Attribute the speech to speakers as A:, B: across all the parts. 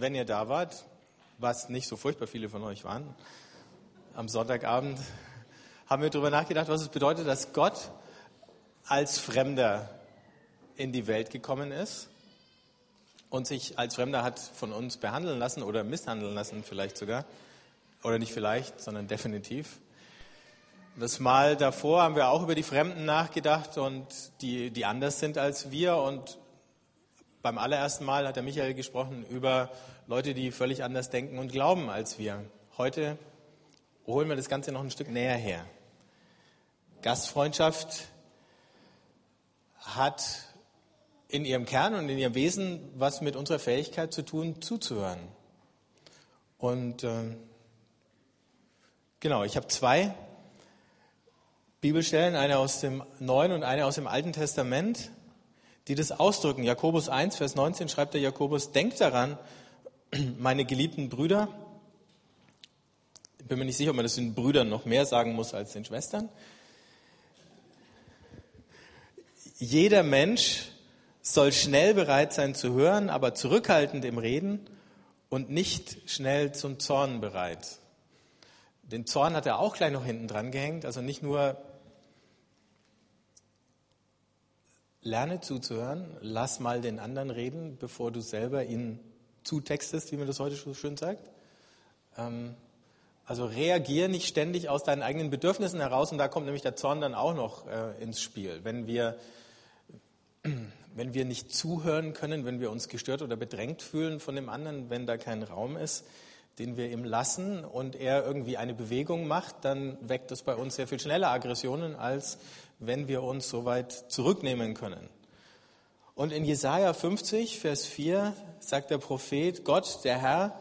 A: wenn ihr da wart, was nicht so furchtbar viele von euch waren, am Sonntagabend haben wir darüber nachgedacht, was es bedeutet, dass Gott als Fremder in die Welt gekommen ist und sich als Fremder hat von uns behandeln lassen oder misshandeln lassen vielleicht sogar. Oder nicht vielleicht, sondern definitiv. Das Mal davor haben wir auch über die Fremden nachgedacht und die, die anders sind als wir. Und beim allerersten Mal hat der Michael gesprochen über Leute, die völlig anders denken und glauben als wir. Heute holen wir das Ganze noch ein Stück näher her. Gastfreundschaft hat in ihrem Kern und in ihrem Wesen was mit unserer Fähigkeit zu tun, zuzuhören. Und äh, genau, ich habe zwei Bibelstellen, eine aus dem Neuen und eine aus dem Alten Testament, die das ausdrücken. Jakobus 1, Vers 19 schreibt der Jakobus, denkt daran, meine geliebten Brüder, ich bin mir nicht sicher, ob man das den Brüdern noch mehr sagen muss als den Schwestern. Jeder Mensch soll schnell bereit sein zu hören, aber zurückhaltend im Reden und nicht schnell zum Zorn bereit. Den Zorn hat er auch gleich noch hinten dran gehängt, also nicht nur lerne zuzuhören, lass mal den anderen reden, bevor du selber ihn zutextest, wie man das heute so schön sagt. Ähm, also reagier nicht ständig aus deinen eigenen Bedürfnissen heraus und da kommt nämlich der Zorn dann auch noch äh, ins Spiel. Wenn wir wenn wir nicht zuhören können, wenn wir uns gestört oder bedrängt fühlen von dem anderen, wenn da kein Raum ist, den wir ihm lassen und er irgendwie eine Bewegung macht, dann weckt das bei uns sehr viel schneller Aggressionen, als wenn wir uns so weit zurücknehmen können. Und in Jesaja 50, Vers 4 sagt der Prophet, Gott, der Herr,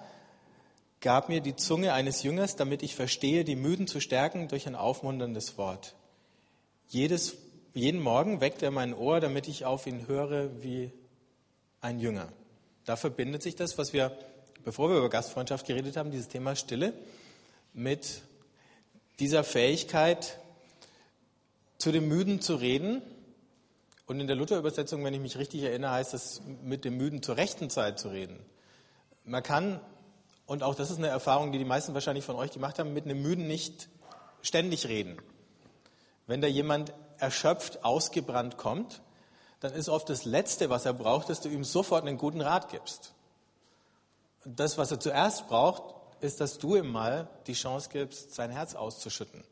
A: gab mir die Zunge eines Jüngers, damit ich verstehe, die Müden zu stärken durch ein aufmunterndes Wort. Jedes jeden Morgen weckt er mein Ohr, damit ich auf ihn höre wie ein Jünger. Da verbindet sich das, was wir, bevor wir über Gastfreundschaft geredet haben, dieses Thema Stille, mit dieser Fähigkeit, zu dem Müden zu reden. Und in der Luther-Übersetzung, wenn ich mich richtig erinnere, heißt es, mit dem Müden zur rechten Zeit zu reden. Man kann, und auch das ist eine Erfahrung, die die meisten wahrscheinlich von euch gemacht haben, mit einem Müden nicht ständig reden. Wenn da jemand erschöpft, ausgebrannt kommt, dann ist oft das Letzte, was er braucht, dass du ihm sofort einen guten Rat gibst. Das, was er zuerst braucht, ist, dass du ihm mal die Chance gibst, sein Herz auszuschütten.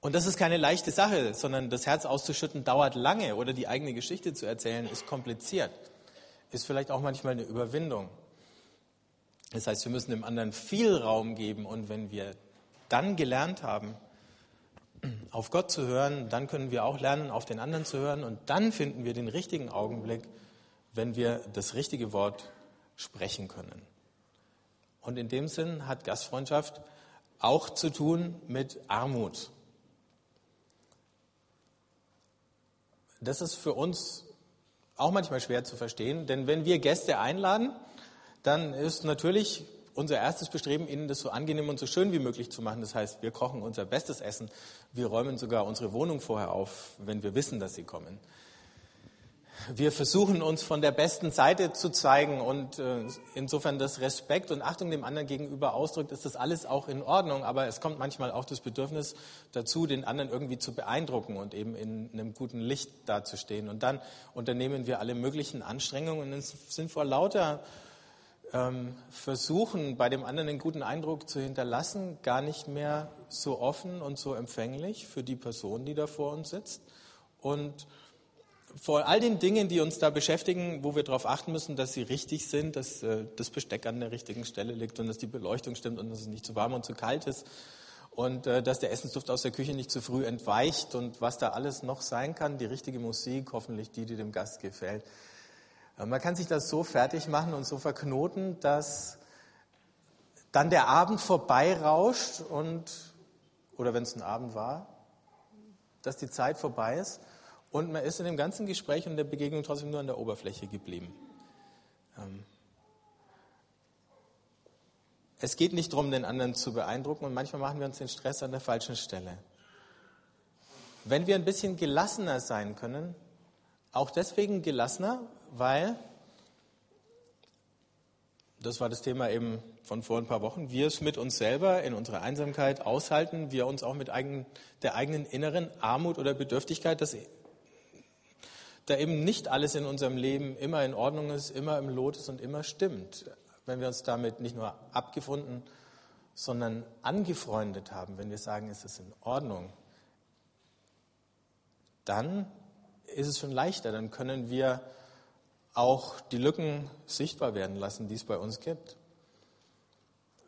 A: Und das ist keine leichte Sache, sondern das Herz auszuschütten dauert lange oder die eigene Geschichte zu erzählen ist kompliziert. Ist vielleicht auch manchmal eine Überwindung. Das heißt, wir müssen dem anderen viel Raum geben und wenn wir dann gelernt haben, auf Gott zu hören, dann können wir auch lernen, auf den anderen zu hören und dann finden wir den richtigen Augenblick, wenn wir das richtige Wort sprechen können. Und in dem Sinn hat Gastfreundschaft auch zu tun mit Armut. Das ist für uns auch manchmal schwer zu verstehen, denn wenn wir Gäste einladen, dann ist natürlich unser erstes Bestreben, ihnen das so angenehm und so schön wie möglich zu machen. Das heißt, wir kochen unser bestes Essen. Wir räumen sogar unsere Wohnung vorher auf, wenn wir wissen, dass sie kommen. Wir versuchen uns von der besten Seite zu zeigen und äh, insofern das Respekt und Achtung dem anderen gegenüber ausdrückt, ist das alles auch in Ordnung. Aber es kommt manchmal auch das Bedürfnis dazu, den anderen irgendwie zu beeindrucken und eben in einem guten Licht dazustehen. Und dann unternehmen wir alle möglichen Anstrengungen und sind vor lauter ähm, versuchen, bei dem anderen einen guten Eindruck zu hinterlassen, gar nicht mehr so offen und so empfänglich für die Person, die da vor uns sitzt. Und vor all den Dingen, die uns da beschäftigen, wo wir darauf achten müssen, dass sie richtig sind, dass äh, das Besteck an der richtigen Stelle liegt und dass die Beleuchtung stimmt und dass es nicht zu warm und zu kalt ist und äh, dass der Essensduft aus der Küche nicht zu früh entweicht und was da alles noch sein kann, die richtige Musik, hoffentlich die, die dem Gast gefällt. Äh, man kann sich das so fertig machen und so verknoten, dass dann der Abend vorbeirauscht und, oder wenn es ein Abend war, dass die Zeit vorbei ist und man ist in dem ganzen Gespräch und der Begegnung trotzdem nur an der Oberfläche geblieben. Ähm, es geht nicht darum, den anderen zu beeindrucken und manchmal machen wir uns den Stress an der falschen Stelle. Wenn wir ein bisschen gelassener sein können, auch deswegen gelassener, weil das war das Thema eben von vor ein paar Wochen, wir es mit uns selber in unserer Einsamkeit aushalten, wir uns auch mit eigen, der eigenen inneren Armut oder Bedürftigkeit, dass da eben nicht alles in unserem Leben immer in Ordnung ist, immer im Lot ist und immer stimmt. Wenn wir uns damit nicht nur abgefunden, sondern angefreundet haben, wenn wir sagen, es ist in Ordnung, dann ist es schon leichter, dann können wir auch die Lücken sichtbar werden lassen, die es bei uns gibt.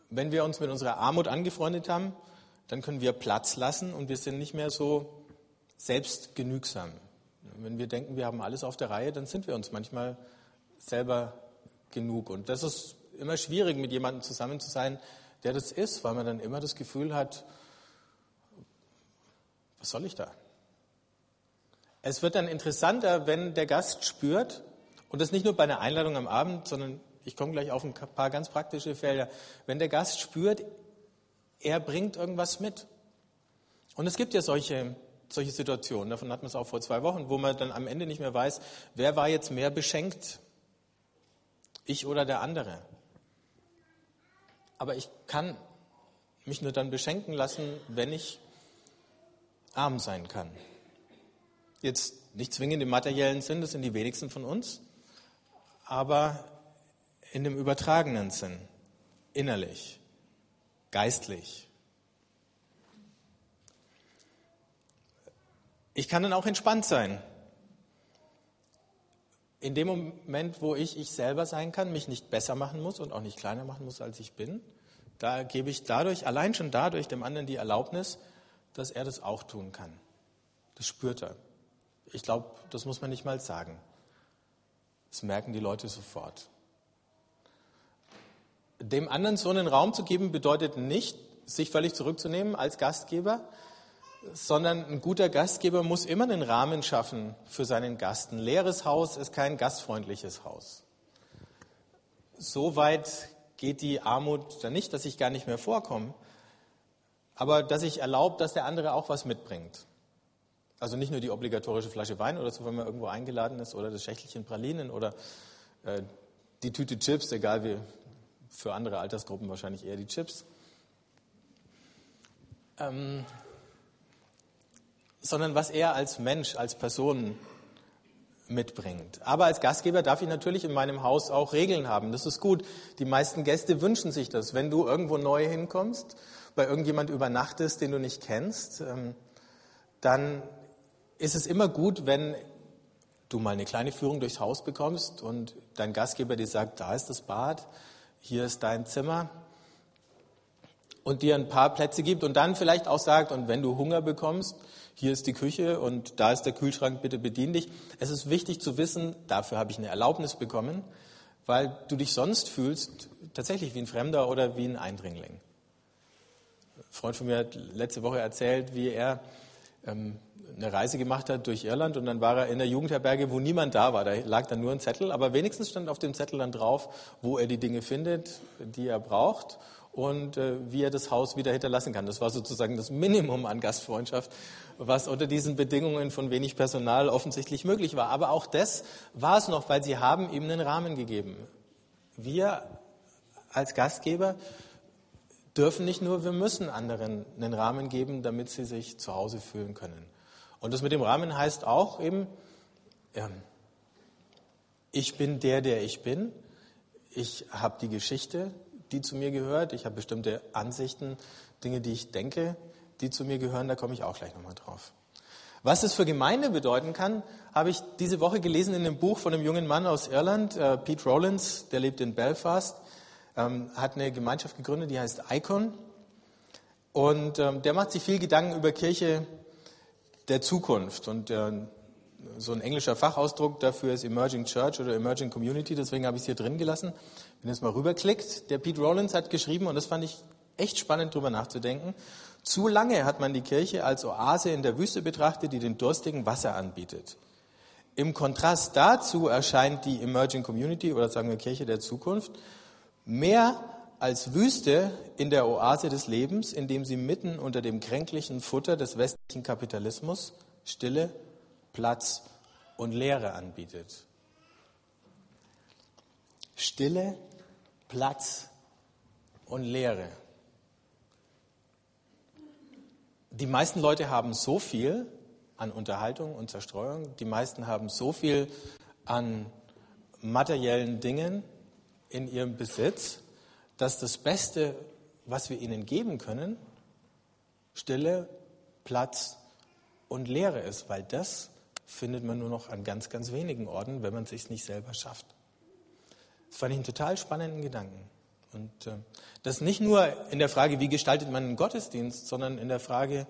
A: Wenn wir uns mit unserer Armut angefreundet haben, dann können wir Platz lassen und wir sind nicht mehr so selbstgenügsam. Wenn wir denken, wir haben alles auf der Reihe, dann sind wir uns manchmal selber genug. Und das ist immer schwierig, mit jemandem zusammen zu sein, der das ist, weil man dann immer das Gefühl hat, was soll ich da? Es wird dann interessanter, wenn der Gast spürt, und das nicht nur bei einer Einladung am Abend, sondern ich komme gleich auf ein paar ganz praktische Felder, wenn der Gast spürt, er bringt irgendwas mit. Und es gibt ja solche solche Situationen. Davon hatten wir es auch vor zwei Wochen, wo man dann am Ende nicht mehr weiß, wer war jetzt mehr beschenkt, ich oder der andere. Aber ich kann mich nur dann beschenken lassen, wenn ich arm sein kann. Jetzt nicht zwingend im materiellen Sinn, das sind die wenigsten von uns, aber in dem übertragenen Sinn, innerlich, geistlich. Ich kann dann auch entspannt sein. In dem Moment, wo ich ich selber sein kann, mich nicht besser machen muss und auch nicht kleiner machen muss, als ich bin, da gebe ich dadurch, allein schon dadurch, dem anderen die Erlaubnis, dass er das auch tun kann. Das spürt er. Ich glaube, das muss man nicht mal sagen. Das merken die Leute sofort. Dem anderen so einen Raum zu geben, bedeutet nicht, sich völlig zurückzunehmen als Gastgeber, sondern ein guter Gastgeber muss immer einen Rahmen schaffen für seinen Gast. Ein leeres Haus ist kein gastfreundliches Haus. So weit geht die Armut dann nicht, dass ich gar nicht mehr vorkomme, aber dass ich erlaube, dass der andere auch was mitbringt. Also nicht nur die obligatorische Flasche Wein oder so, wenn man irgendwo eingeladen ist, oder das Schächtelchen Pralinen oder äh, die Tüte Chips, egal wie für andere Altersgruppen wahrscheinlich eher die Chips. Ähm, sondern was er als Mensch, als Person mitbringt. Aber als Gastgeber darf ich natürlich in meinem Haus auch Regeln haben. Das ist gut. Die meisten Gäste wünschen sich das. Wenn du irgendwo neu hinkommst, bei irgendjemand übernachtest, den du nicht kennst, ähm, dann ist es immer gut, wenn du mal eine kleine Führung durchs Haus bekommst und dein Gastgeber dir sagt, da ist das Bad, hier ist dein Zimmer und dir ein paar Plätze gibt und dann vielleicht auch sagt, und wenn du Hunger bekommst, hier ist die Küche und da ist der Kühlschrank, bitte bedien dich. Es ist wichtig zu wissen, dafür habe ich eine Erlaubnis bekommen, weil du dich sonst fühlst tatsächlich wie ein Fremder oder wie ein Eindringling. Ein Freund von mir hat letzte Woche erzählt, wie er ähm, eine Reise gemacht hat durch Irland und dann war er in der Jugendherberge, wo niemand da war. Da lag dann nur ein Zettel, aber wenigstens stand auf dem Zettel dann drauf, wo er die Dinge findet, die er braucht und äh, wie er das Haus wieder hinterlassen kann. Das war sozusagen das Minimum an Gastfreundschaft, was unter diesen Bedingungen von wenig Personal offensichtlich möglich war. Aber auch das war es noch, weil sie haben ihm einen Rahmen gegeben. Wir als Gastgeber dürfen nicht nur, wir müssen anderen einen Rahmen geben, damit sie sich zu Hause fühlen können. Und das mit dem Rahmen heißt auch eben, ja, ich bin der, der ich bin. Ich habe die Geschichte, die zu mir gehört. Ich habe bestimmte Ansichten, Dinge, die ich denke, die zu mir gehören. Da komme ich auch gleich nochmal drauf. Was es für Gemeinde bedeuten kann, habe ich diese Woche gelesen in einem Buch von einem jungen Mann aus Irland, äh, Pete Rollins, der lebt in Belfast, ähm, hat eine Gemeinschaft gegründet, die heißt Icon. Und ähm, der macht sich viel Gedanken über Kirche der Zukunft. Und äh, so ein englischer Fachausdruck dafür ist Emerging Church oder Emerging Community, deswegen habe ich es hier drin gelassen. Wenn ihr es mal rüberklickt, der Pete Rollins hat geschrieben, und das fand ich echt spannend, darüber nachzudenken, zu lange hat man die Kirche als Oase in der Wüste betrachtet, die den Durstigen Wasser anbietet. Im Kontrast dazu erscheint die Emerging Community oder sagen wir Kirche der Zukunft mehr als Wüste in der Oase des Lebens, indem sie mitten unter dem kränklichen Futter des westlichen Kapitalismus Stille, Platz und Leere anbietet. Stille, Platz und Leere. Die meisten Leute haben so viel an Unterhaltung und Zerstreuung, die meisten haben so viel an materiellen Dingen in ihrem Besitz, dass das Beste, was wir ihnen geben können, Stille, Platz und Leere ist, weil das findet man nur noch an ganz, ganz wenigen Orten, wenn man es sich nicht selber schafft. Das fand ich einen total spannenden Gedanken. Und äh, das nicht nur in der Frage, wie gestaltet man einen Gottesdienst, sondern in der Frage,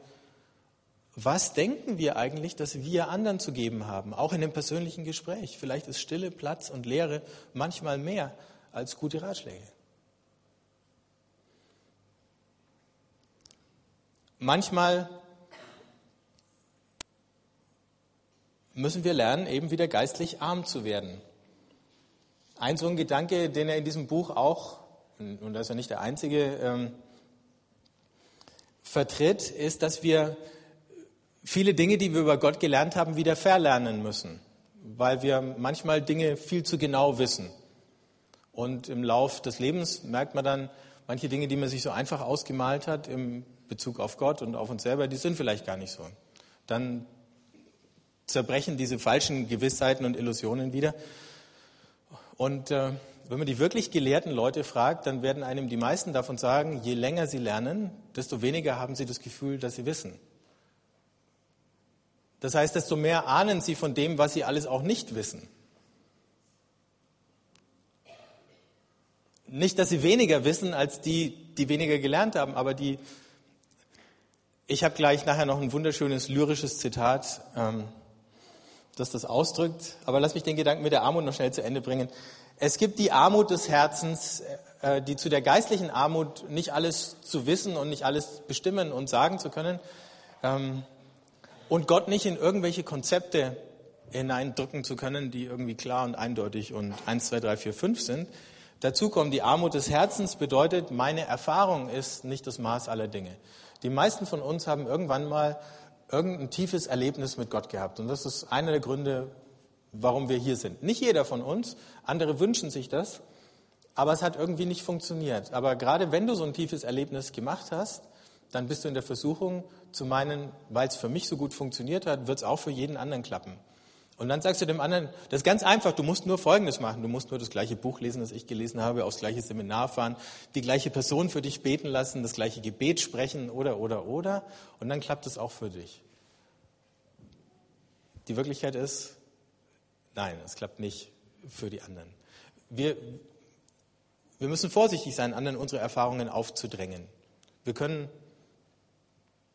A: was denken wir eigentlich, dass wir anderen zu geben haben, auch in dem persönlichen Gespräch. Vielleicht ist Stille, Platz und Leere manchmal mehr als gute Ratschläge. Manchmal müssen wir lernen, eben wieder geistlich arm zu werden. Ein so ein Gedanke, den er in diesem Buch auch, und das ist ja nicht der einzige, ähm, vertritt, ist, dass wir viele Dinge, die wir über Gott gelernt haben, wieder verlernen müssen, weil wir manchmal Dinge viel zu genau wissen. Und im Lauf des Lebens merkt man dann, manche Dinge, die man sich so einfach ausgemalt hat im Bezug auf Gott und auf uns selber, die sind vielleicht gar nicht so. Dann zerbrechen diese falschen Gewissheiten und Illusionen wieder. Und äh, wenn man die wirklich gelehrten Leute fragt, dann werden einem die meisten davon sagen, je länger sie lernen, desto weniger haben sie das Gefühl, dass sie wissen. Das heißt, desto mehr ahnen sie von dem, was sie alles auch nicht wissen. Nicht, dass sie weniger wissen als die, die weniger gelernt haben, aber die. Ich habe gleich nachher noch ein wunderschönes lyrisches Zitat, ähm, das das ausdrückt. Aber lass mich den Gedanken mit der Armut noch schnell zu Ende bringen. Es gibt die Armut des Herzens, äh, die zu der geistlichen Armut nicht alles zu wissen und nicht alles bestimmen und sagen zu können. Ähm, und Gott nicht in irgendwelche Konzepte hineindrücken zu können, die irgendwie klar und eindeutig und 1, 2, 3, 4, 5 sind. Dazu kommt die Armut des Herzens, bedeutet, meine Erfahrung ist nicht das Maß aller Dinge. Die meisten von uns haben irgendwann mal irgendein tiefes Erlebnis mit Gott gehabt. Und das ist einer der Gründe, warum wir hier sind. Nicht jeder von uns, andere wünschen sich das, aber es hat irgendwie nicht funktioniert. Aber gerade wenn du so ein tiefes Erlebnis gemacht hast, dann bist du in der Versuchung zu meinen, weil es für mich so gut funktioniert hat, wird es auch für jeden anderen klappen. Und dann sagst du dem anderen, das ist ganz einfach, du musst nur Folgendes machen. Du musst nur das gleiche Buch lesen, das ich gelesen habe, aufs gleiche Seminar fahren, die gleiche Person für dich beten lassen, das gleiche Gebet sprechen oder, oder, oder. Und dann klappt es auch für dich. Die Wirklichkeit ist, nein, es klappt nicht für die anderen. Wir, wir müssen vorsichtig sein, anderen unsere Erfahrungen aufzudrängen. Wir können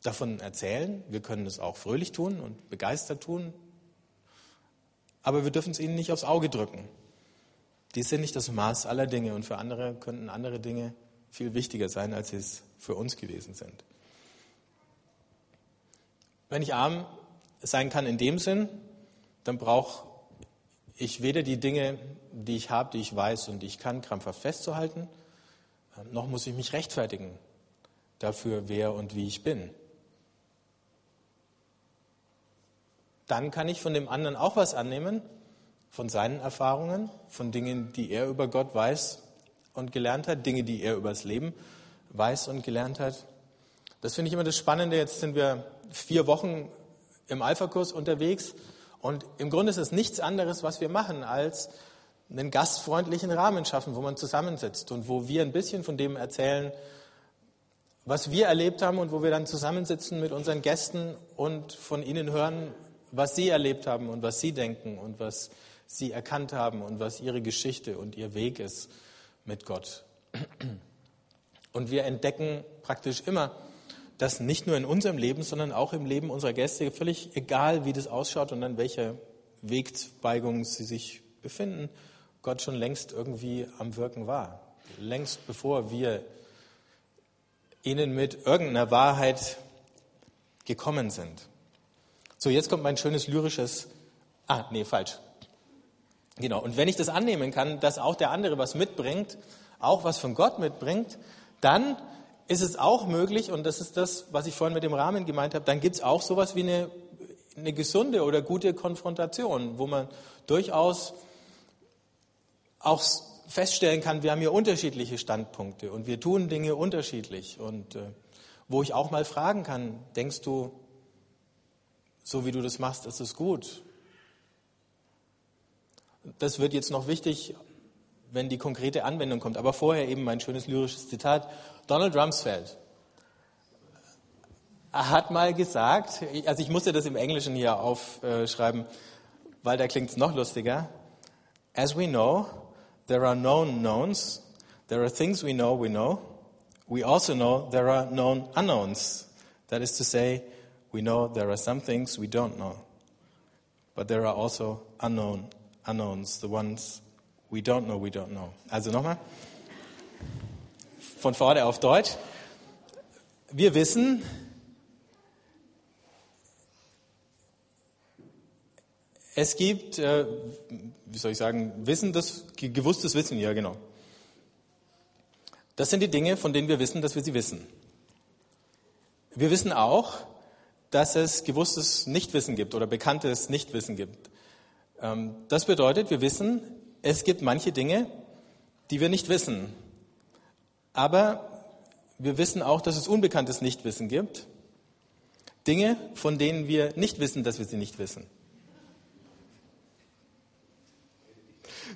A: davon erzählen, wir können es auch fröhlich tun und begeistert tun, aber wir dürfen es ihnen nicht aufs Auge drücken. Die sind nicht das Maß aller Dinge und für andere könnten andere Dinge viel wichtiger sein, als sie es für uns gewesen sind. Wenn ich arm sein kann in dem Sinn, dann brauche ich weder die Dinge, die ich habe, die ich weiß und die ich kann, krampfhaft festzuhalten, noch muss ich mich rechtfertigen dafür, wer und wie ich bin. Dann kann ich von dem anderen auch was annehmen, von seinen Erfahrungen, von Dingen, die er über Gott weiß und gelernt hat, Dinge, die er über das Leben weiß und gelernt hat. Das finde ich immer das Spannende. Jetzt sind wir vier Wochen im Alpha-Kurs unterwegs und im Grunde ist es nichts anderes, was wir machen, als einen gastfreundlichen Rahmen schaffen, wo man zusammensitzt und wo wir ein bisschen von dem erzählen, was wir erlebt haben und wo wir dann zusammensitzen mit unseren Gästen und von ihnen hören, was sie erlebt haben und was sie denken und was sie erkannt haben und was ihre Geschichte und ihr Weg ist mit Gott. Und wir entdecken praktisch immer, dass nicht nur in unserem Leben, sondern auch im Leben unserer Gäste, völlig egal, wie das ausschaut und an welcher Wegzweigung sie sich befinden, Gott schon längst irgendwie am Wirken war. Längst bevor wir ihnen mit irgendeiner Wahrheit gekommen sind. So, jetzt kommt mein schönes lyrisches. Ah, nee, falsch. Genau. Und wenn ich das annehmen kann, dass auch der andere was mitbringt, auch was von Gott mitbringt, dann ist es auch möglich, und das ist das, was ich vorhin mit dem Rahmen gemeint habe, dann gibt es auch sowas wie eine, eine gesunde oder gute Konfrontation, wo man durchaus auch feststellen kann, wir haben hier unterschiedliche Standpunkte und wir tun Dinge unterschiedlich. Und äh, wo ich auch mal fragen kann, denkst du, so wie du das machst, ist es gut? Das wird jetzt noch wichtig, wenn die konkrete Anwendung kommt. Aber vorher eben mein schönes lyrisches Zitat. Donald Rumsfeld hat mal gesagt, also ich musste das im Englischen hier aufschreiben, weil da klingt es noch lustiger. As we know, there are known knowns. There are things we know we know. We also know there are known unknowns. That is to say, we know there are some things we don't know. But there are also unknown unknowns, the ones we don't know we don't know. Also nochmal. Von vorne auf Deutsch. Wir wissen, Es gibt, äh, wie soll ich sagen, Wissen, das, gewusstes Wissen, ja genau. Das sind die Dinge, von denen wir wissen, dass wir sie wissen. Wir wissen auch, dass es gewusstes Nichtwissen gibt oder bekanntes Nichtwissen gibt. Ähm, das bedeutet, wir wissen, es gibt manche Dinge, die wir nicht wissen. Aber wir wissen auch, dass es unbekanntes Nichtwissen gibt. Dinge, von denen wir nicht wissen, dass wir sie nicht wissen.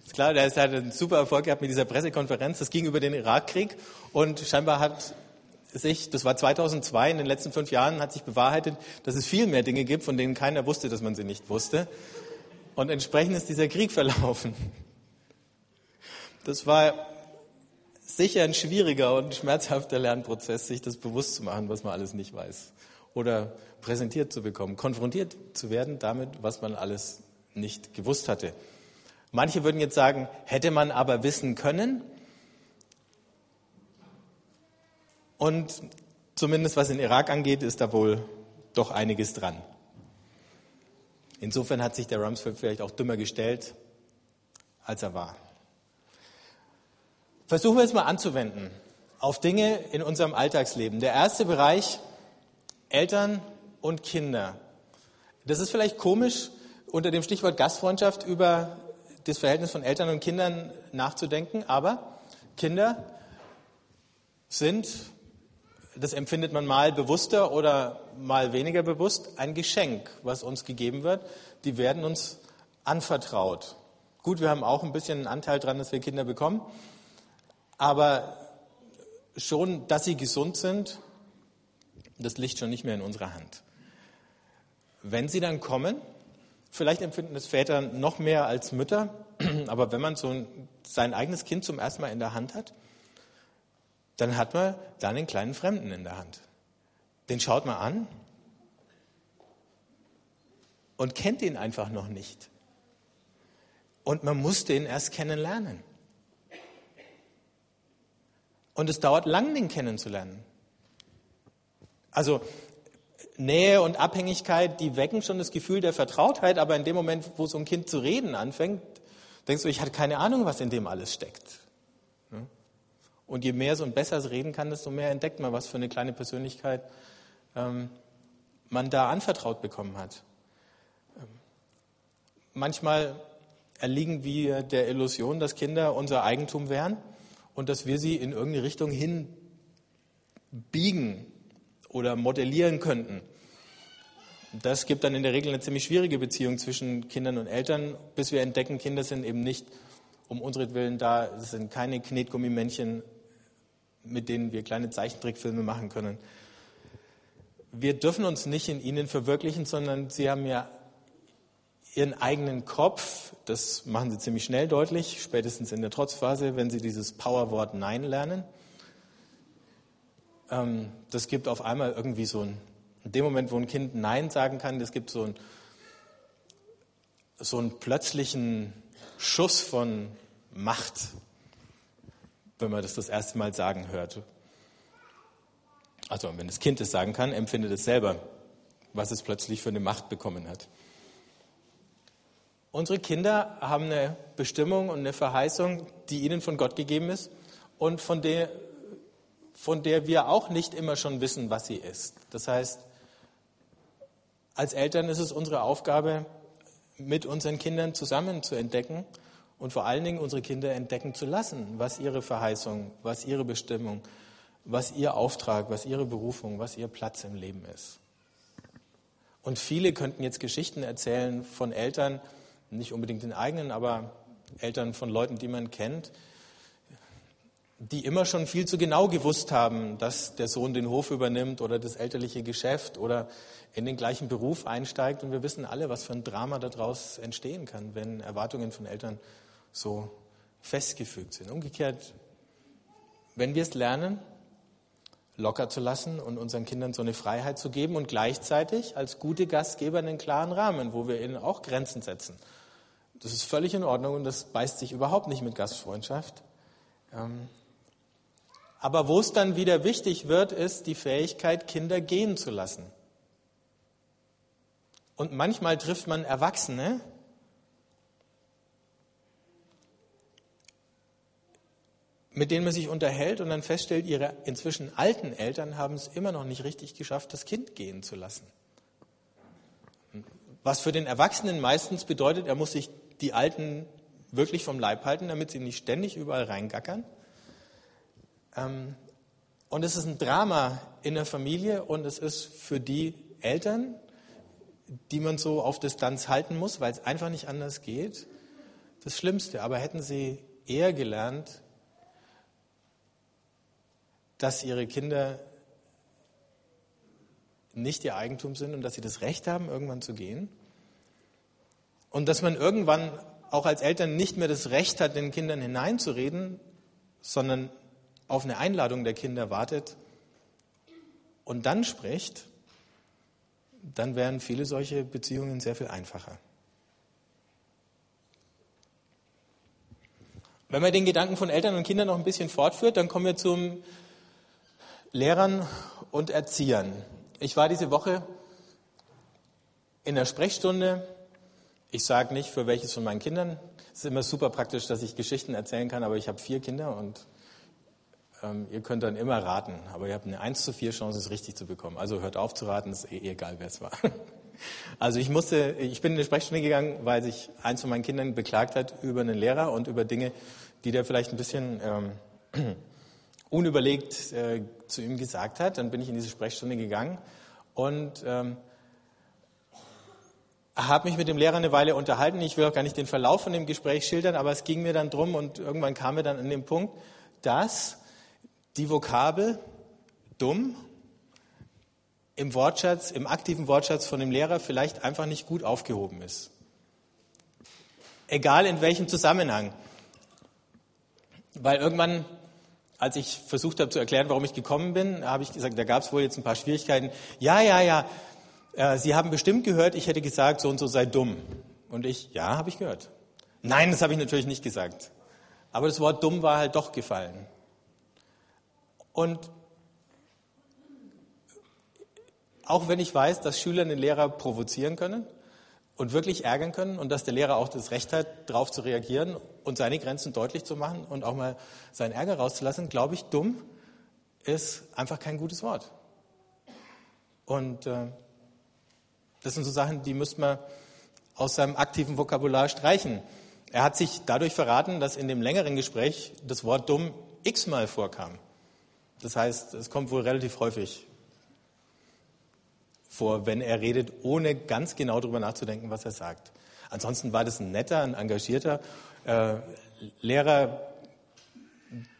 A: Ist klar, der hat einen super Erfolg gehabt mit dieser Pressekonferenz. Das ging über den Irakkrieg und scheinbar hat sich, das war 2002, in den letzten fünf Jahren hat sich bewahrheitet, dass es viel mehr Dinge gibt, von denen keiner wusste, dass man sie nicht wusste. Und entsprechend ist dieser Krieg verlaufen. Das war sicher ein schwieriger und schmerzhafter Lernprozess, sich das bewusst zu machen, was man alles nicht weiß. Oder präsentiert zu bekommen, konfrontiert zu werden damit, was man alles nicht gewusst hatte. Manche würden jetzt sagen, hätte man aber wissen können. Und zumindest was den Irak angeht, ist da wohl doch einiges dran. Insofern hat sich der Rumsfeld vielleicht auch dümmer gestellt, als er war. Versuchen wir es mal anzuwenden auf Dinge in unserem Alltagsleben. Der erste Bereich, Eltern und Kinder. Das ist vielleicht komisch, unter dem Stichwort Gastfreundschaft über das Verhältnis von Eltern und Kindern nachzudenken, aber Kinder sind, das empfindet man mal bewusster oder mal weniger bewusst, ein Geschenk, was uns gegeben wird. Die werden uns anvertraut. Gut, wir haben auch ein bisschen einen Anteil daran, dass wir Kinder bekommen, aber schon, dass sie gesund sind, das liegt schon nicht mehr in unserer Hand. Wenn sie dann kommen, Vielleicht empfinden es Väter noch mehr als Mütter, aber wenn man so ein, sein eigenes Kind zum ersten Mal in der Hand hat, dann hat man da einen kleinen Fremden in der Hand. Den schaut man an und kennt ihn einfach noch nicht. Und man muss den erst kennenlernen. Und es dauert lang, den kennenzulernen. Also Nähe und Abhängigkeit, die wecken schon das Gefühl der Vertrautheit, aber in dem Moment, wo so ein Kind zu reden anfängt, denkst du, ich hatte keine Ahnung, was in dem alles steckt. Und je mehr so und besser es reden kann, desto mehr entdeckt man, was für eine kleine Persönlichkeit ähm, man da anvertraut bekommen hat. Ähm, manchmal erliegen wir der Illusion, dass Kinder unser Eigentum wären und dass wir sie in irgendeine Richtung hin biegen oder modellieren könnten. Das gibt dann in der Regel eine ziemlich schwierige Beziehung zwischen Kindern und Eltern, bis wir entdecken, Kinder sind eben nicht um unsere Willen da, es sind keine Knetgummimännchen, mit denen wir kleine Zeichentrickfilme machen können. Wir dürfen uns nicht in ihnen verwirklichen, sondern sie haben ja ihren eigenen Kopf, das machen sie ziemlich schnell deutlich, spätestens in der Trotzphase, wenn sie dieses Powerwort Nein lernen. Ähm, das gibt auf einmal irgendwie so ein, in dem Moment, wo ein Kind Nein sagen kann, das gibt so, ein, so einen plötzlichen Schuss von Macht, wenn man das das erste Mal sagen hört. Also wenn das Kind es sagen kann, empfindet es selber, was es plötzlich für eine Macht bekommen hat. Unsere Kinder haben eine Bestimmung und eine Verheißung, die ihnen von Gott gegeben ist und von der von der wir auch nicht immer schon wissen, was sie ist. Das heißt, als Eltern ist es unsere Aufgabe, mit unseren Kindern zusammen zu entdecken, und vor allen Dingen unsere Kinder entdecken zu lassen, was ihre Verheißung, was ihre Bestimmung, was ihr Auftrag, was ihre Berufung, was ihr Platz im Leben ist. Und viele könnten jetzt Geschichten erzählen von Eltern, nicht unbedingt den eigenen, aber Eltern von Leuten, die man kennt, die immer schon viel zu genau gewusst haben, dass der Sohn den Hof übernimmt oder das elterliche Geschäft oder in den gleichen Beruf einsteigt. Und wir wissen alle, was für ein Drama daraus entstehen kann, wenn Erwartungen von Eltern so festgefügt sind. Umgekehrt, wenn wir es lernen, locker zu lassen und unseren Kindern so eine Freiheit zu geben und gleichzeitig als gute Gastgeber einen klaren Rahmen, wo wir ihnen auch Grenzen setzen. Das ist völlig in Ordnung und das beißt sich überhaupt nicht mit Gastfreundschaft. Ähm, aber wo es dann wieder wichtig wird, ist die Fähigkeit, Kinder gehen zu lassen. Und manchmal trifft man Erwachsene, mit denen man sich unterhält und dann feststellt, ihre inzwischen alten Eltern haben es immer noch nicht richtig geschafft, das Kind gehen zu lassen. Was für den Erwachsenen meistens bedeutet, er muss sich die Alten wirklich vom Leib halten, damit sie nicht ständig überall reingackern. Ähm, und es ist ein Drama in der Familie und es ist für die Eltern, die man so auf Distanz halten muss, weil es einfach nicht anders geht, das Schlimmste. Aber hätten sie eher gelernt, dass ihre Kinder nicht ihr Eigentum sind und dass sie das Recht haben, irgendwann zu gehen. Und dass man irgendwann auch als Eltern nicht mehr das Recht hat, den Kindern hineinzureden, sondern auf eine Einladung der Kinder wartet und dann spricht, dann wären viele solche Beziehungen sehr viel einfacher. Wenn man den Gedanken von Eltern und Kindern noch ein bisschen fortführt, dann kommen wir zum Lehrern und Erziehern. Ich war diese Woche in der Sprechstunde. Ich sage nicht, für welches von meinen Kindern. Es ist immer super praktisch, dass ich Geschichten erzählen kann, aber ich habe vier Kinder und ähm, ihr könnt dann immer raten. Aber ihr habt eine 1 zu 4 Chance, es richtig zu bekommen. Also hört auf zu raten, ist eh egal, wer es war. Also ich musste, ich bin in eine Sprechstunde gegangen, weil sich eins von meinen Kindern beklagt hat über einen Lehrer und über Dinge, die der vielleicht ein bisschen ähm, unüberlegt äh, zu ihm gesagt hat. Dann bin ich in diese Sprechstunde gegangen und ähm, habe mich mit dem Lehrer eine Weile unterhalten. Ich will auch gar nicht den Verlauf von dem Gespräch schildern, aber es ging mir dann drum und irgendwann kam mir dann an den Punkt, dass die Vokabel dumm im Wortschatz, im aktiven Wortschatz von dem Lehrer vielleicht einfach nicht gut aufgehoben ist. Egal in welchem Zusammenhang. Weil irgendwann als ich versucht habe zu erklären, warum ich gekommen bin, habe ich gesagt, da gab es wohl jetzt ein paar Schwierigkeiten. Ja, ja, ja, äh, Sie haben bestimmt gehört, ich hätte gesagt, so und so sei dumm. Und ich, ja, habe ich gehört. Nein, das habe ich natürlich nicht gesagt. Aber das Wort dumm war halt doch gefallen. Und auch wenn ich weiß, dass Schüler einen Lehrer provozieren können, und wirklich ärgern können und dass der Lehrer auch das Recht hat, darauf zu reagieren und seine Grenzen deutlich zu machen und auch mal seinen Ärger rauszulassen, glaube ich, dumm ist einfach kein gutes Wort. Und äh, das sind so Sachen, die müsste man aus seinem aktiven Vokabular streichen. Er hat sich dadurch verraten, dass in dem längeren Gespräch das Wort dumm x-mal vorkam. Das heißt, es kommt wohl relativ häufig vor, wenn er redet, ohne ganz genau darüber nachzudenken, was er sagt. Ansonsten war das ein netter, ein engagierter äh, Lehrer,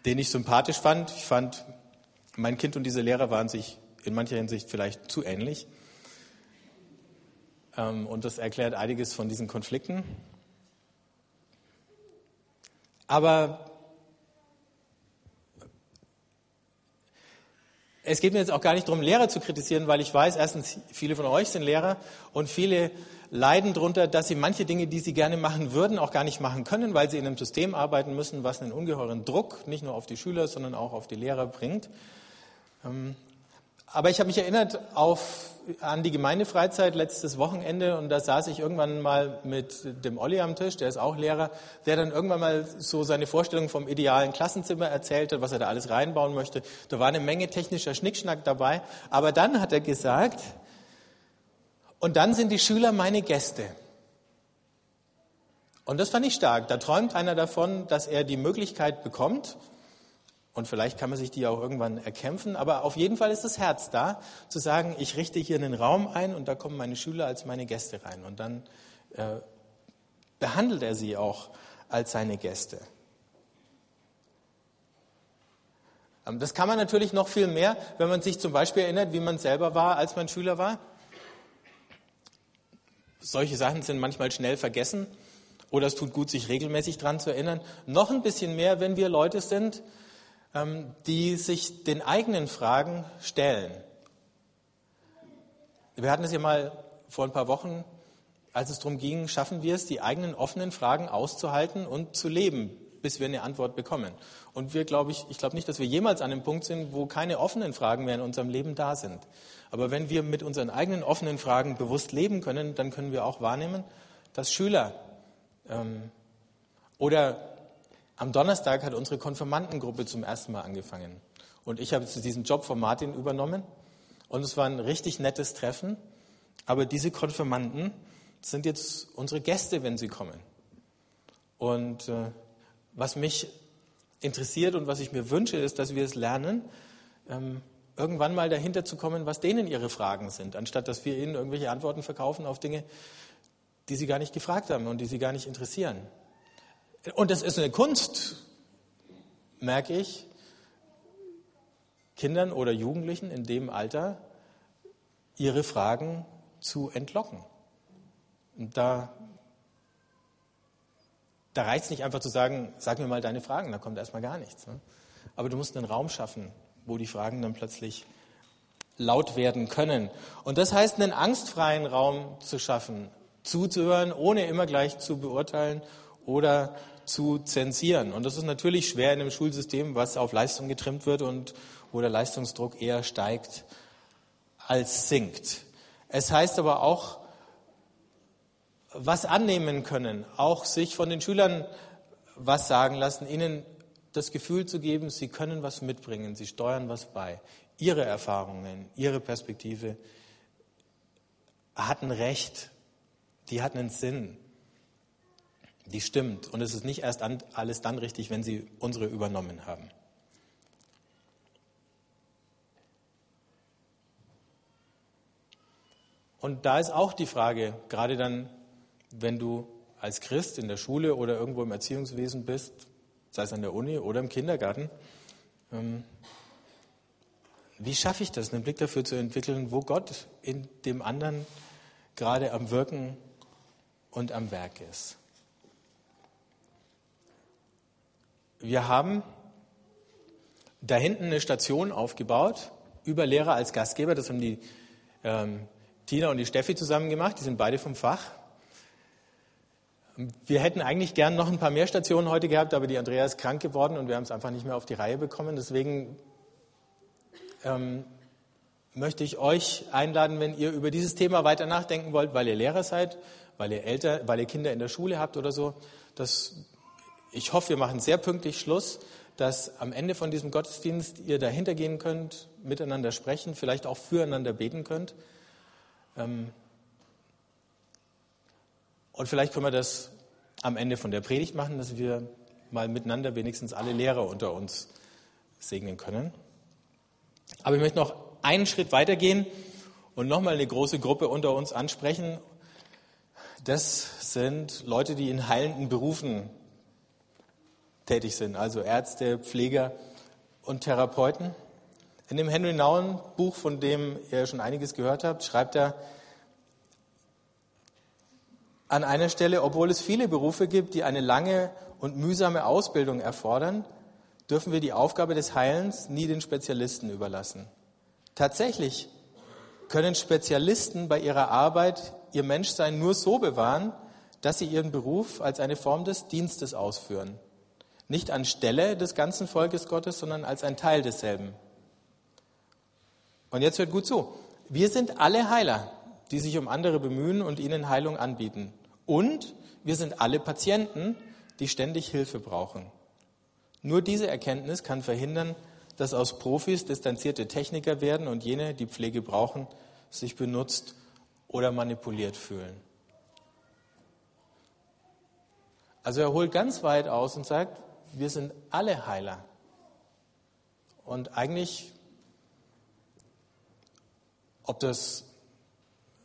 A: den ich sympathisch fand. Ich fand, mein Kind und diese Lehrer waren sich in mancher Hinsicht vielleicht zu ähnlich. Ähm, und das erklärt einiges von diesen Konflikten. Aber es geht mir jetzt auch gar nicht darum, Lehrer zu kritisieren, weil ich weiß, erstens, viele von euch sind Lehrer und viele leiden darunter, dass sie manche Dinge, die sie gerne machen würden, auch gar nicht machen können, weil sie in einem System arbeiten müssen, was einen ungeheuren Druck nicht nur auf die Schüler, sondern auch auf die Lehrer bringt. Aber ich habe mich erinnert auf, an die Gemeindefreizeit letztes Wochenende und da saß ich irgendwann mal mit dem Olli am Tisch, der ist auch Lehrer, der dann irgendwann mal so seine Vorstellung vom idealen Klassenzimmer erzählte, was er da alles reinbauen möchte. Da war eine Menge technischer Schnickschnack dabei. Aber dann hat er gesagt, und dann sind die Schüler meine Gäste. Und das fand ich stark. Da träumt einer davon, dass er die Möglichkeit bekommt, und vielleicht kann man sich die auch irgendwann erkämpfen, aber auf jeden Fall ist das Herz da, zu sagen, ich richte hier einen Raum ein und da kommen meine Schüler als meine Gäste rein. Und dann äh, behandelt er sie auch als seine Gäste. Ähm, das kann man natürlich noch viel mehr, wenn man sich zum Beispiel erinnert, wie man selber war, als man Schüler war. Solche Sachen sind manchmal schnell vergessen oder es tut gut, sich regelmäßig daran zu erinnern. Noch ein bisschen mehr, wenn wir Leute sind, die sich den eigenen Fragen stellen. Wir hatten es ja mal vor ein paar Wochen, als es darum ging, schaffen wir es, die eigenen offenen Fragen auszuhalten und zu leben, bis wir eine Antwort bekommen. Und wir, glaube ich, ich glaube nicht, dass wir jemals an einem Punkt sind, wo keine offenen Fragen mehr in unserem Leben da sind. Aber wenn wir mit unseren eigenen offenen Fragen bewusst leben können, dann können wir auch wahrnehmen, dass Schüler ähm, oder am Donnerstag hat unsere Konfirmandengruppe zum ersten Mal angefangen. Und ich habe diesen Job von Martin übernommen. Und es war ein richtig nettes Treffen. Aber diese Konfirmanden sind jetzt unsere Gäste, wenn sie kommen. Und äh, was mich interessiert und was ich mir wünsche, ist, dass wir es lernen, ähm, irgendwann mal dahinter zu kommen, was denen ihre Fragen sind, anstatt dass wir ihnen irgendwelche Antworten verkaufen auf Dinge, die sie gar nicht gefragt haben und die sie gar nicht interessieren. Und das ist eine Kunst, merke ich, Kindern oder Jugendlichen in dem Alter ihre Fragen zu entlocken. Und da da reicht es nicht einfach zu sagen, sag mir mal deine Fragen, da kommt erstmal gar nichts. Ne? Aber du musst einen Raum schaffen, wo die Fragen dann plötzlich laut werden können. Und das heißt, einen angstfreien Raum zu schaffen, zuzuhören, ohne immer gleich zu beurteilen oder zu zensieren. Und das ist natürlich schwer in einem Schulsystem, was auf Leistung getrimmt wird und wo der Leistungsdruck eher steigt als sinkt. Es heißt aber auch, was annehmen können, auch sich von den Schülern was sagen lassen, ihnen das Gefühl zu geben, sie können was mitbringen, sie steuern was bei. Ihre Erfahrungen, ihre Perspektive hatten Recht, die hatten einen Sinn, die stimmt. Und es ist nicht erst alles dann richtig, wenn sie unsere übernommen haben. Und da ist auch die Frage, gerade dann wenn du als Christ in der Schule oder irgendwo im Erziehungswesen bist, sei es an der Uni oder im Kindergarten, ähm, wie schaffe ich das, einen Blick dafür zu entwickeln, wo Gott in dem anderen gerade am Wirken und am Werk ist? Wir haben da hinten eine Station aufgebaut, über Lehrer als Gastgeber. Das haben die ähm, Tina und die Steffi zusammen gemacht. Die sind beide vom Fach. Wir hätten eigentlich gern noch ein paar mehr Stationen heute gehabt, aber die Andrea ist krank geworden und wir haben es einfach nicht mehr auf die Reihe bekommen. Deswegen ähm, möchte ich euch einladen, wenn ihr über dieses Thema weiter nachdenken wollt, weil ihr Lehrer seid, weil ihr Eltern, weil ihr Kinder in der Schule habt oder so. Dass ich hoffe, wir machen sehr pünktlich Schluss, dass am Ende von diesem Gottesdienst ihr dahinter gehen könnt, miteinander sprechen, vielleicht auch füreinander beten könnt. Ähm, und vielleicht können wir das am Ende von der Predigt machen, dass wir mal miteinander wenigstens alle Lehrer unter uns segnen können. Aber ich möchte noch einen Schritt weitergehen und nochmal eine große Gruppe unter uns ansprechen. Das sind Leute, die in heilenden Berufen tätig sind, also Ärzte, Pfleger und Therapeuten. In dem Henry Nouwen Buch, von dem ihr schon einiges gehört habt, schreibt er, an einer Stelle, obwohl es viele Berufe gibt, die eine lange und mühsame Ausbildung erfordern, dürfen wir die Aufgabe des Heilens nie den Spezialisten überlassen. Tatsächlich können Spezialisten bei ihrer Arbeit ihr Menschsein nur so bewahren, dass sie ihren Beruf als eine Form des Dienstes ausführen. Nicht anstelle des ganzen Volkes Gottes, sondern als ein Teil desselben. Und jetzt hört gut zu. Wir sind alle Heiler, die sich um andere bemühen und ihnen Heilung anbieten. Und wir sind alle Patienten, die ständig Hilfe brauchen. Nur diese Erkenntnis kann verhindern, dass aus Profis distanzierte Techniker werden und jene, die Pflege brauchen, sich benutzt oder manipuliert fühlen. Also er holt ganz weit aus und sagt, wir sind alle Heiler. Und eigentlich, ob das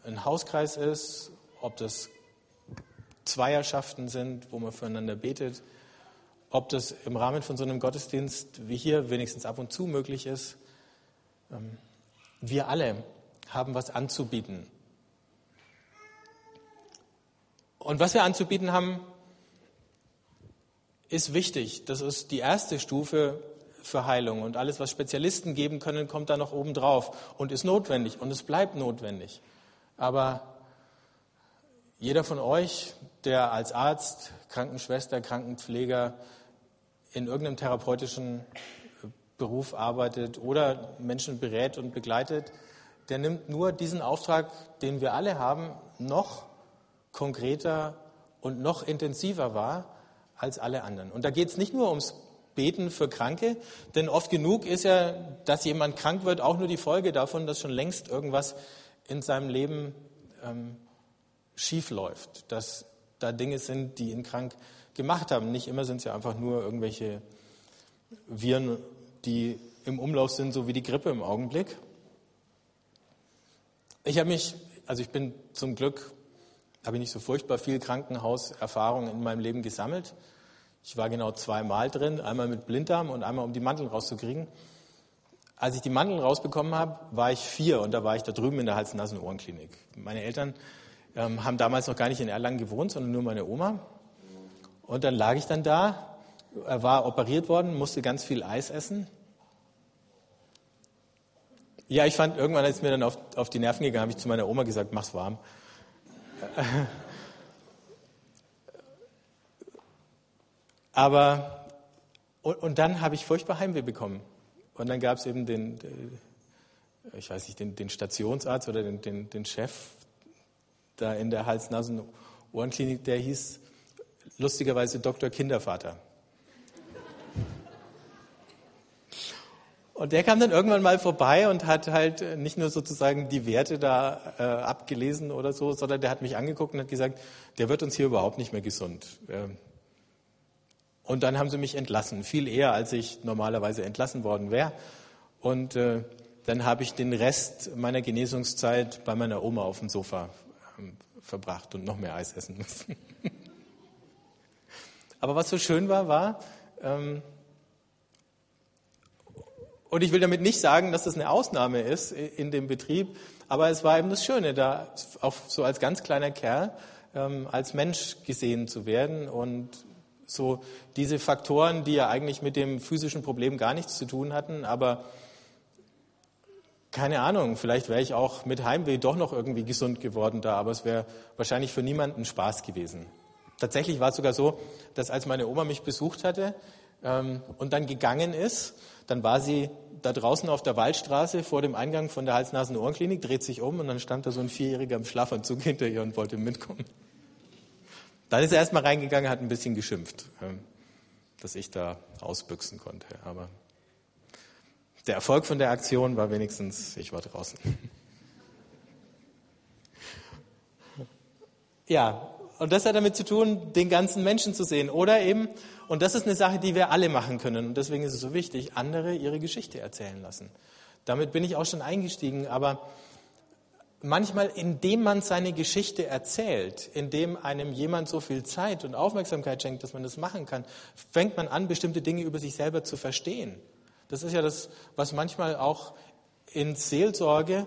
A: ein Hauskreis ist, ob das Zweierschaften sind, wo man füreinander betet, ob das im Rahmen von so einem Gottesdienst wie hier wenigstens ab und zu möglich ist. Ähm, wir alle haben was anzubieten. Und was wir anzubieten haben, ist wichtig. Das ist die erste Stufe für Heilung. Und alles, was Spezialisten geben können, kommt da noch oben drauf und ist notwendig und es bleibt notwendig. Aber jeder von euch, der als Arzt, Krankenschwester, Krankenpfleger in irgendeinem therapeutischen Beruf arbeitet oder Menschen berät und begleitet, der nimmt nur diesen Auftrag, den wir alle haben, noch konkreter und noch intensiver wahr als alle anderen. Und da geht es nicht nur ums Beten für Kranke, denn oft genug ist ja, dass jemand krank wird, auch nur die Folge davon, dass schon längst irgendwas in seinem Leben ähm, schief läuft, dass da Dinge sind, die ihn krank gemacht haben. Nicht immer sind es ja einfach nur irgendwelche Viren, die im Umlauf sind, so wie die Grippe im Augenblick. Ich habe mich, also ich bin zum Glück, habe ich nicht so furchtbar viel Krankenhauserfahrung in meinem Leben gesammelt. Ich war genau zweimal drin, einmal mit Blinddarm und einmal um die Mandeln rauszukriegen. Als ich die Mandeln rausbekommen habe, war ich vier und da war ich da drüben in der Hals-Nasen-Ohrenklinik. Meine Eltern ähm, haben damals noch gar nicht in Erlangen gewohnt, sondern nur meine Oma. Und dann lag ich dann da, er war operiert worden, musste ganz viel Eis essen. Ja, ich fand, irgendwann als mir dann auf, auf die Nerven gegangen, habe ich zu meiner Oma gesagt, mach's warm. Aber, und, und dann habe ich furchtbar Heimweh bekommen. Und dann gab es eben den, ich weiß nicht, den, den Stationsarzt oder den, den, den Chef da in der Hals-Nasen-Ohrenklinik, der hieß lustigerweise Dr. Kindervater. Und der kam dann irgendwann mal vorbei und hat halt nicht nur sozusagen die Werte da äh, abgelesen oder so, sondern der hat mich angeguckt und hat gesagt, der wird uns hier überhaupt nicht mehr gesund. Ähm, und dann haben sie mich entlassen, viel eher, als ich normalerweise entlassen worden wäre. Und äh, dann habe ich den Rest meiner Genesungszeit bei meiner Oma auf dem Sofa ähm, verbracht und noch mehr Eis essen müssen. Aber was so schön war, war, ähm, und ich will damit nicht sagen, dass das eine Ausnahme ist in dem Betrieb, aber es war eben das Schöne, da auch so als ganz kleiner Kerl ähm, als Mensch gesehen zu werden und so diese Faktoren, die ja eigentlich mit dem physischen Problem gar nichts zu tun hatten, aber keine Ahnung, vielleicht wäre ich auch mit Heimweh doch noch irgendwie gesund geworden da, aber es wäre wahrscheinlich für niemanden Spaß gewesen. Tatsächlich war es sogar so, dass als meine Oma mich besucht hatte ähm, und dann gegangen ist, dann war sie da draußen auf der Waldstraße vor dem Eingang von der Hals-Nasen-Ohrenklinik, dreht sich um und dann stand da so ein Vierjähriger im Schlafanzug hinter ihr und wollte mitkommen. Dann ist er erstmal reingegangen, hat ein bisschen geschimpft, ähm, dass ich da ausbüchsen konnte. Aber der Erfolg von der Aktion war wenigstens, ich war draußen. Ja, und das hat damit zu tun, den ganzen Menschen zu sehen. Oder eben, und das ist eine Sache, die wir alle machen können. Und deswegen ist es so wichtig, andere ihre Geschichte erzählen lassen. Damit bin ich auch schon eingestiegen. Aber manchmal, indem man seine Geschichte erzählt, indem einem jemand so viel Zeit und Aufmerksamkeit schenkt, dass man das machen kann, fängt man an, bestimmte Dinge über sich selber zu verstehen. Das ist ja das, was manchmal auch in Seelsorge,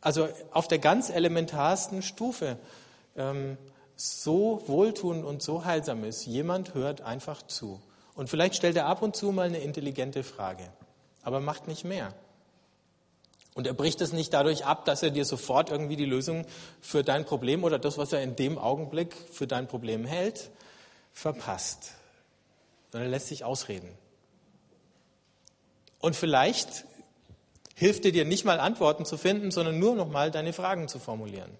A: also auf der ganz elementarsten Stufe, ähm, so wohltuend und so heilsam ist. Jemand hört einfach zu. Und vielleicht stellt er ab und zu mal eine intelligente Frage, aber macht nicht mehr. Und er bricht es nicht dadurch ab, dass er dir sofort irgendwie die Lösung für dein Problem oder das, was er in dem Augenblick für dein Problem hält, verpasst. Sondern er lässt sich ausreden. Und vielleicht hilft er dir nicht mal Antworten zu finden, sondern nur noch mal deine Fragen zu formulieren.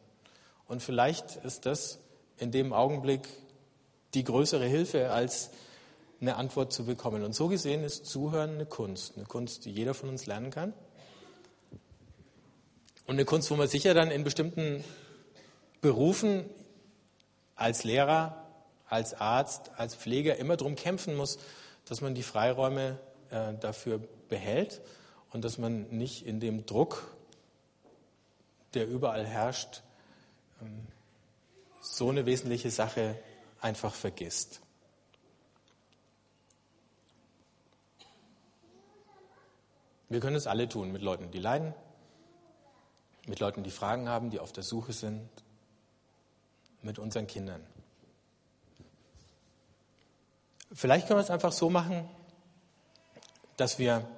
A: Und vielleicht ist das in dem Augenblick die größere Hilfe, als eine Antwort zu bekommen. Und so gesehen ist Zuhören eine Kunst, eine Kunst, die jeder von uns lernen kann. Und eine Kunst, wo man sicher dann in bestimmten Berufen als Lehrer, als Arzt, als Pfleger immer darum kämpfen muss, dass man die Freiräume äh, dafür behält und dass man nicht in dem Druck, der überall herrscht, ähm, so eine wesentliche Sache einfach vergisst. Wir können es alle tun mit Leuten, die leiden, mit Leuten, die Fragen haben, die auf der Suche sind, mit unseren Kindern. Vielleicht können wir es einfach so machen, dass wir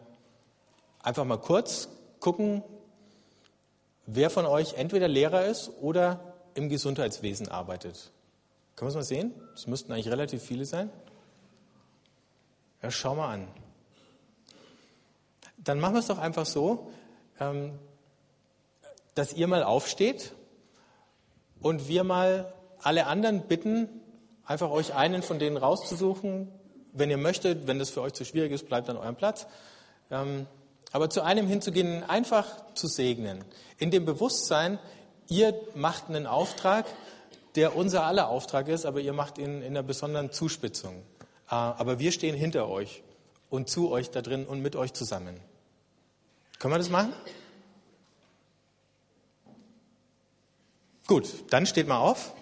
A: einfach mal kurz gucken, wer von euch entweder Lehrer ist oder im Gesundheitswesen arbeitet. Können wir es mal sehen? Es müssten eigentlich relativ viele sein. Ja, schau mal an. Dann machen wir es doch einfach so, ähm, dass ihr mal aufsteht und wir mal alle anderen bitten, einfach euch einen von denen rauszusuchen. Wenn ihr möchtet, wenn das für euch zu schwierig ist, bleibt an eurem Platz. Ähm, aber zu einem hinzugehen, einfach zu segnen. In dem Bewusstsein, ihr macht einen Auftrag, der unser aller Auftrag ist, aber ihr macht ihn in einer besonderen Zuspitzung. Äh, aber wir stehen hinter euch und zu euch da drin und mit euch zusammen. Können wir das machen? Gut, dann steht mal auf.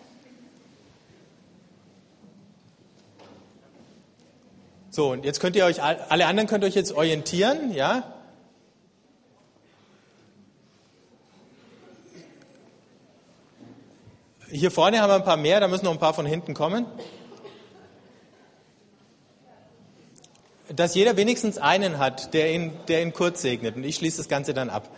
A: So, und jetzt könnt ihr euch, alle anderen könnt euch jetzt orientieren, ja? Hier vorne haben wir ein paar mehr, da müssen noch ein paar von hinten kommen. Dass jeder wenigstens einen hat, der ihn, der ihn kurz segnet. Und ich schließe das Ganze dann ab.